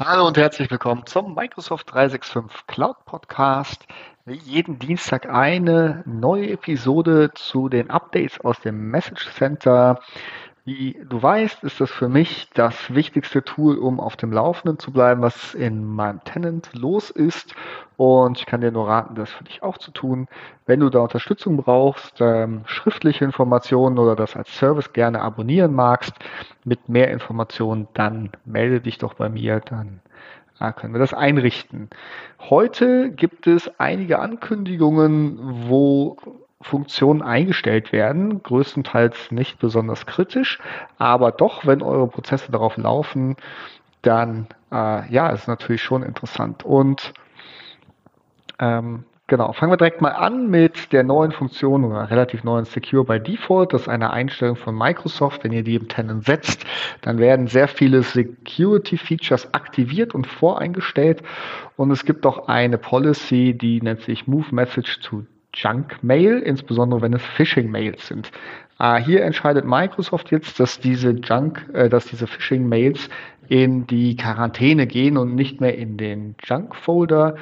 Hallo und herzlich willkommen zum Microsoft 365 Cloud Podcast. Jeden Dienstag eine neue Episode zu den Updates aus dem Message Center. Wie du weißt, ist das für mich das wichtigste Tool, um auf dem Laufenden zu bleiben, was in meinem Tenant los ist. Und ich kann dir nur raten, das für dich auch zu tun. Wenn du da Unterstützung brauchst, ähm, schriftliche Informationen oder das als Service gerne abonnieren magst mit mehr Informationen, dann melde dich doch bei mir, dann äh, können wir das einrichten. Heute gibt es einige Ankündigungen, wo Funktionen eingestellt werden, größtenteils nicht besonders kritisch, aber doch, wenn eure Prozesse darauf laufen, dann äh, ja, ist natürlich schon interessant. Und ähm, genau, fangen wir direkt mal an mit der neuen Funktion oder relativ neuen Secure by Default. Das ist eine Einstellung von Microsoft. Wenn ihr die im Tenant setzt, dann werden sehr viele Security Features aktiviert und voreingestellt. Und es gibt auch eine Policy, die nennt sich Move Message to Junk-Mail, insbesondere wenn es Phishing-Mails sind. Äh, hier entscheidet Microsoft jetzt, dass diese Junk, äh, dass diese Phishing-Mails in die Quarantäne gehen und nicht mehr in den Junk-Folder,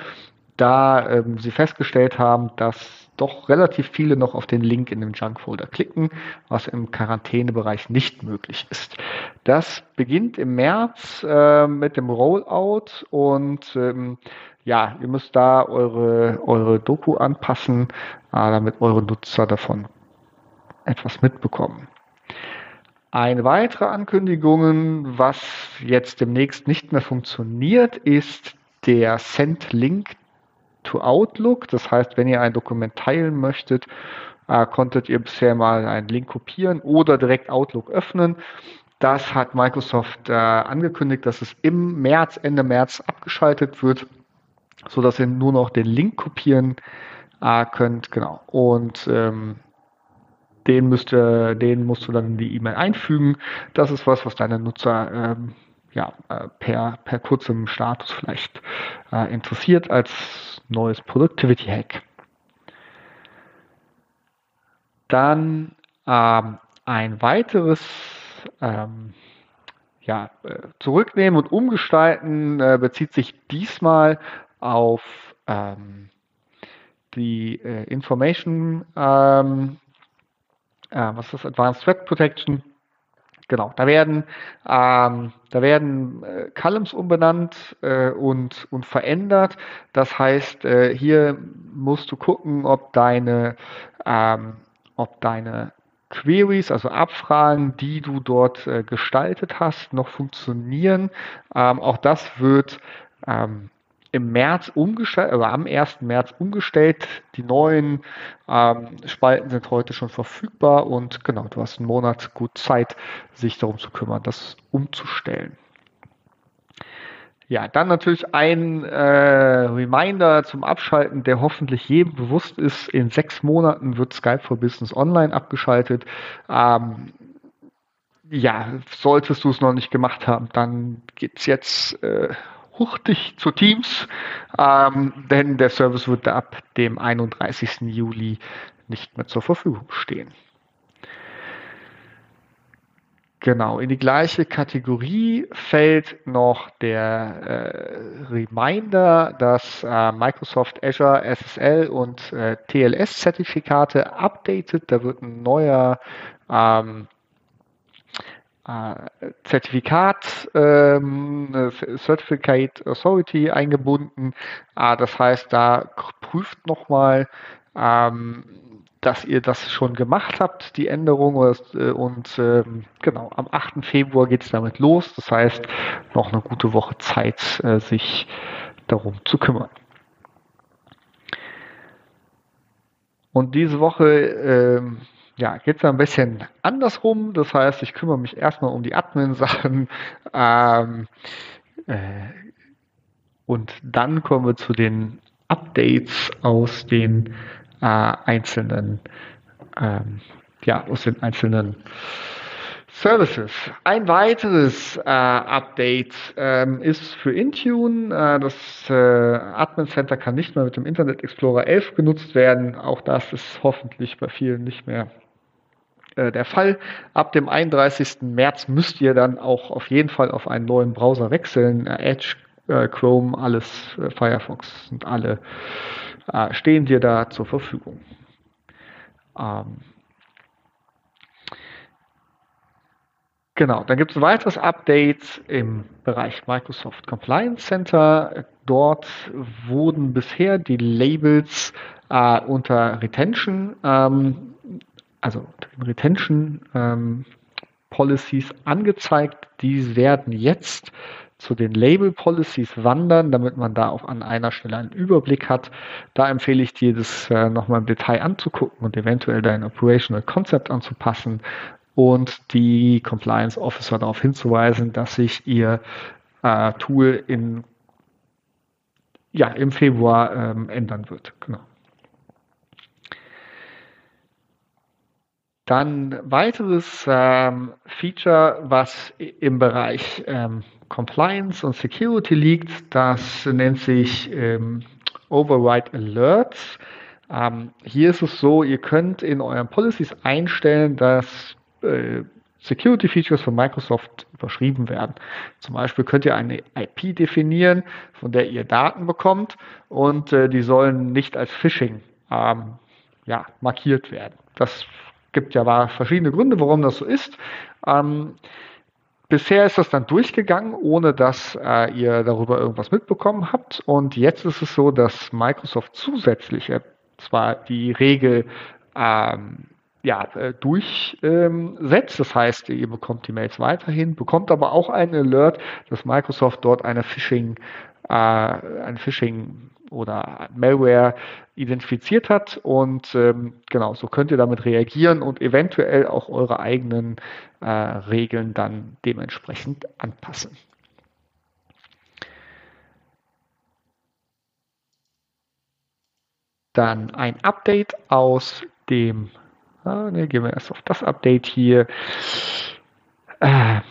da ähm, sie festgestellt haben, dass doch relativ viele noch auf den Link in dem Junk-Folder klicken, was im Quarantänebereich nicht möglich ist. Das beginnt im März äh, mit dem Rollout und ähm, ja, ihr müsst da eure, eure Doku anpassen, äh, damit eure Nutzer davon etwas mitbekommen. Eine weitere Ankündigung, was jetzt demnächst nicht mehr funktioniert, ist der Send Link to Outlook. Das heißt, wenn ihr ein Dokument teilen möchtet, äh, konntet ihr bisher mal einen Link kopieren oder direkt Outlook öffnen. Das hat Microsoft äh, angekündigt, dass es im März, Ende März abgeschaltet wird so dass ihr nur noch den Link kopieren äh, könnt. Genau. Und ähm, den, müsst ihr, den musst du dann in die E-Mail einfügen. Das ist was, was deine Nutzer ähm, ja, äh, per, per kurzem Status vielleicht äh, interessiert als neues Productivity Hack. Dann ähm, ein weiteres ähm, ja, äh, zurücknehmen und umgestalten äh, bezieht sich diesmal auf ähm, die äh, Information, ähm, äh, was ist Advanced Threat Protection. Genau, da werden, ähm, da werden äh, Columns umbenannt äh, und, und verändert. Das heißt, äh, hier musst du gucken, ob deine, ähm, ob deine Queries, also Abfragen, die du dort äh, gestaltet hast, noch funktionieren. Ähm, auch das wird ähm, im März umgestellt, oder am 1. März umgestellt. Die neuen ähm, Spalten sind heute schon verfügbar und genau, du hast einen Monat gut Zeit, sich darum zu kümmern, das umzustellen. Ja, dann natürlich ein äh, Reminder zum Abschalten, der hoffentlich jedem bewusst ist. In sechs Monaten wird Skype for Business Online abgeschaltet. Ähm, ja, solltest du es noch nicht gemacht haben, dann geht's jetzt äh, hurtig zu Teams, ähm, denn der Service wird ab dem 31. Juli nicht mehr zur Verfügung stehen. Genau, in die gleiche Kategorie fällt noch der äh, Reminder, dass äh, Microsoft Azure SSL und äh, TLS-Zertifikate updatet. Da wird ein neuer ähm, äh, Zertifikat, ähm, Certificate Authority eingebunden. Äh, das heißt, da prüft nochmal, ähm, dass ihr das schon gemacht habt, die Änderung. Äh, und ähm, genau, am 8. Februar geht es damit los. Das heißt, noch eine gute Woche Zeit, äh, sich darum zu kümmern. Und diese Woche ähm, ja, geht es ein bisschen andersrum. Das heißt, ich kümmere mich erstmal um die Admin-Sachen. Ähm, äh, und dann kommen wir zu den Updates aus den äh, einzelnen, ähm, ja, aus den einzelnen Services. Ein weiteres äh, Update ähm, ist für Intune. Äh, das äh, Admin Center kann nicht mehr mit dem Internet Explorer 11 genutzt werden. Auch das ist hoffentlich bei vielen nicht mehr äh, der Fall. Ab dem 31. März müsst ihr dann auch auf jeden Fall auf einen neuen Browser wechseln. Äh, Edge äh, Chrome, alles äh, Firefox und alle äh, stehen dir da zur Verfügung. Ähm, Genau, dann gibt es ein weiteres Update im Bereich Microsoft Compliance Center. Dort wurden bisher die Labels unter Retention, ähm, also Retention ähm, Policies angezeigt. Die werden jetzt zu den Label Policies wandern, damit man da auch an einer Stelle einen Überblick hat. Da empfehle ich dir, das äh, nochmal im Detail anzugucken und eventuell dein Operational Concept anzupassen und die Compliance Officer darauf hinzuweisen, dass sich ihr äh, Tool in, ja, im Februar ähm, ändern wird. Genau. Dann weiteres ähm, Feature, was im Bereich ähm, Compliance und Security liegt, das nennt sich ähm, Override Alerts. Ähm, hier ist es so, ihr könnt in euren Policies einstellen, dass äh, Security Features von Microsoft überschrieben werden. Zum Beispiel könnt ihr eine IP definieren, von der ihr Daten bekommt und äh, die sollen nicht als Phishing ähm, ja, markiert werden. Das gibt ja verschiedene Gründe, warum das so ist. Ähm, bisher ist das dann durchgegangen, ohne dass äh, ihr darüber irgendwas mitbekommen habt. Und jetzt ist es so, dass Microsoft zusätzlich zwar die Regel ähm, ja, äh, durchsetzt. Das heißt, ihr bekommt die Mails weiterhin, bekommt aber auch einen Alert, dass Microsoft dort eine Phishing, äh, ein Phishing oder Malware identifiziert hat und ähm, genau, so könnt ihr damit reagieren und eventuell auch eure eigenen äh, Regeln dann dementsprechend anpassen. Dann ein Update aus dem Ah, ne, gehen wir erst auf das Update hier. Äh,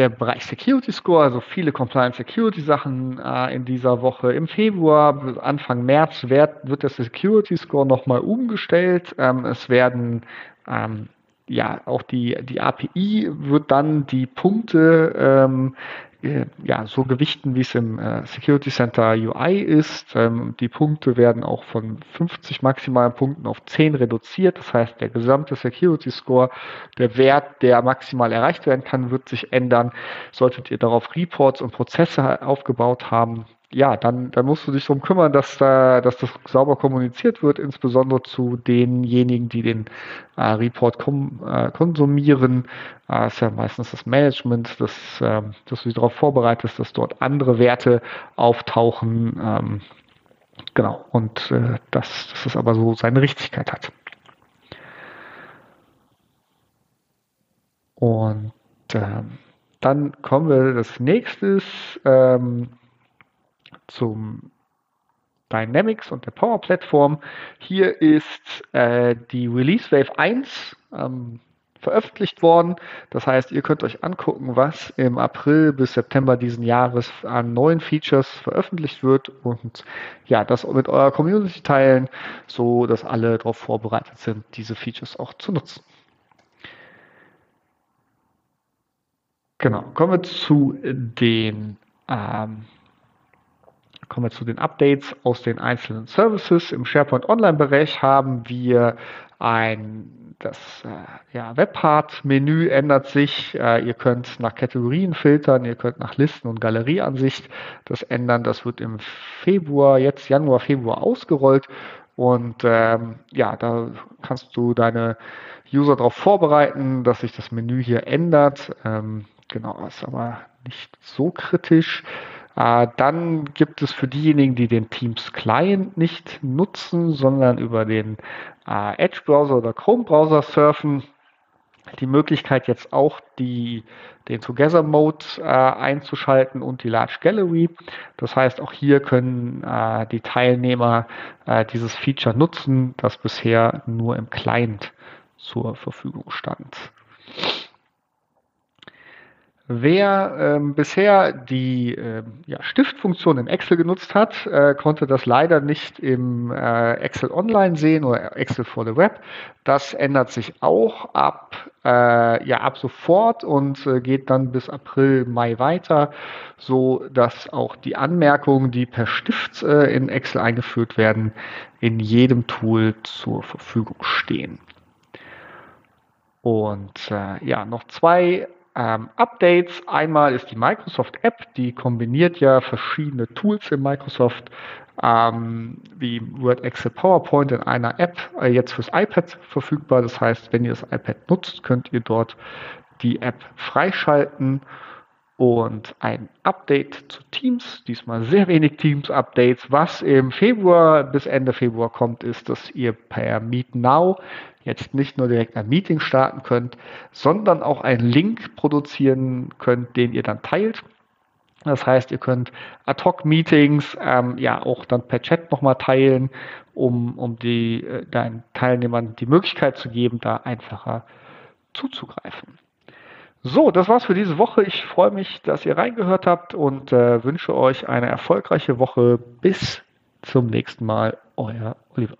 der Bereich Security Score, also viele Compliance Security Sachen äh, in dieser Woche. Im Februar, Anfang März wird, wird der Security Score nochmal umgestellt. Ähm, es werden ähm, ja auch die, die API wird dann die Punkte ähm, äh, ja, so gewichten, wie es im äh, Security Center UI ist. Ähm, die Punkte werden auch von 50 maximalen Punkten auf 10 reduziert. Das heißt, der gesamte Security Score, der Wert, der maximal erreicht werden kann, wird sich ändern. Solltet ihr darauf Reports und Prozesse aufgebaut haben, ja, dann, dann musst du dich darum kümmern, dass, da, dass das sauber kommuniziert wird, insbesondere zu denjenigen, die den äh, Report kom, äh, konsumieren. Äh, ist ja meistens das Management, dass, äh, dass du dich darauf vorbereitest, dass dort andere Werte auftauchen. Ähm, genau, und äh, dass, dass es aber so seine Richtigkeit hat. Und ähm, dann kommen wir das nächste. Ähm, zum Dynamics und der Power Plattform. Hier ist äh, die Release Wave 1 ähm, veröffentlicht worden. Das heißt, ihr könnt euch angucken, was im April bis September diesen Jahres an neuen Features veröffentlicht wird und ja, das mit eurer Community teilen, so dass alle darauf vorbereitet sind, diese Features auch zu nutzen. Genau, kommen wir zu den ähm, kommen wir zu den Updates aus den einzelnen Services. Im SharePoint Online-Bereich haben wir ein das äh, ja, Webpart-Menü ändert sich. Äh, ihr könnt nach Kategorien filtern, ihr könnt nach Listen- und Galerieansicht das ändern. Das wird im Februar, jetzt Januar, Februar ausgerollt. Und ähm, ja, da kannst du deine User darauf vorbereiten, dass sich das Menü hier ändert. Ähm, genau, ist aber nicht so kritisch. Äh, dann gibt es für diejenigen, die den Teams Client nicht nutzen, sondern über den äh, Edge-Browser oder Chrome-Browser surfen, die Möglichkeit jetzt auch die, den Together-Mode äh, einzuschalten und die Large Gallery. Das heißt, auch hier können äh, die Teilnehmer äh, dieses Feature nutzen, das bisher nur im Client zur Verfügung stand. Wer ähm, bisher die äh, ja, Stiftfunktion in Excel genutzt hat, äh, konnte das leider nicht im äh, Excel Online sehen oder Excel for the Web. Das ändert sich auch ab, äh, ja, ab sofort und äh, geht dann bis April, Mai weiter, so dass auch die Anmerkungen, die per Stift äh, in Excel eingeführt werden, in jedem Tool zur Verfügung stehen. Und ja, noch zwei ähm, Updates. Einmal ist die Microsoft App, die kombiniert ja verschiedene Tools in Microsoft, ähm, wie Word, Excel, PowerPoint in einer App, äh, jetzt fürs iPad verfügbar. Das heißt, wenn ihr das iPad nutzt, könnt ihr dort die App freischalten und ein Update zu Teams, diesmal sehr wenig Teams-Updates. Was im Februar bis Ende Februar kommt, ist, dass ihr per Meet Now jetzt nicht nur direkt ein Meeting starten könnt, sondern auch einen Link produzieren könnt, den ihr dann teilt. Das heißt, ihr könnt Ad-Hoc-Meetings ähm, ja auch dann per Chat nochmal teilen, um, um die, äh, deinen Teilnehmern die Möglichkeit zu geben, da einfacher zuzugreifen. So, das war's für diese Woche. Ich freue mich, dass ihr reingehört habt und äh, wünsche euch eine erfolgreiche Woche. Bis zum nächsten Mal. Euer Oliver.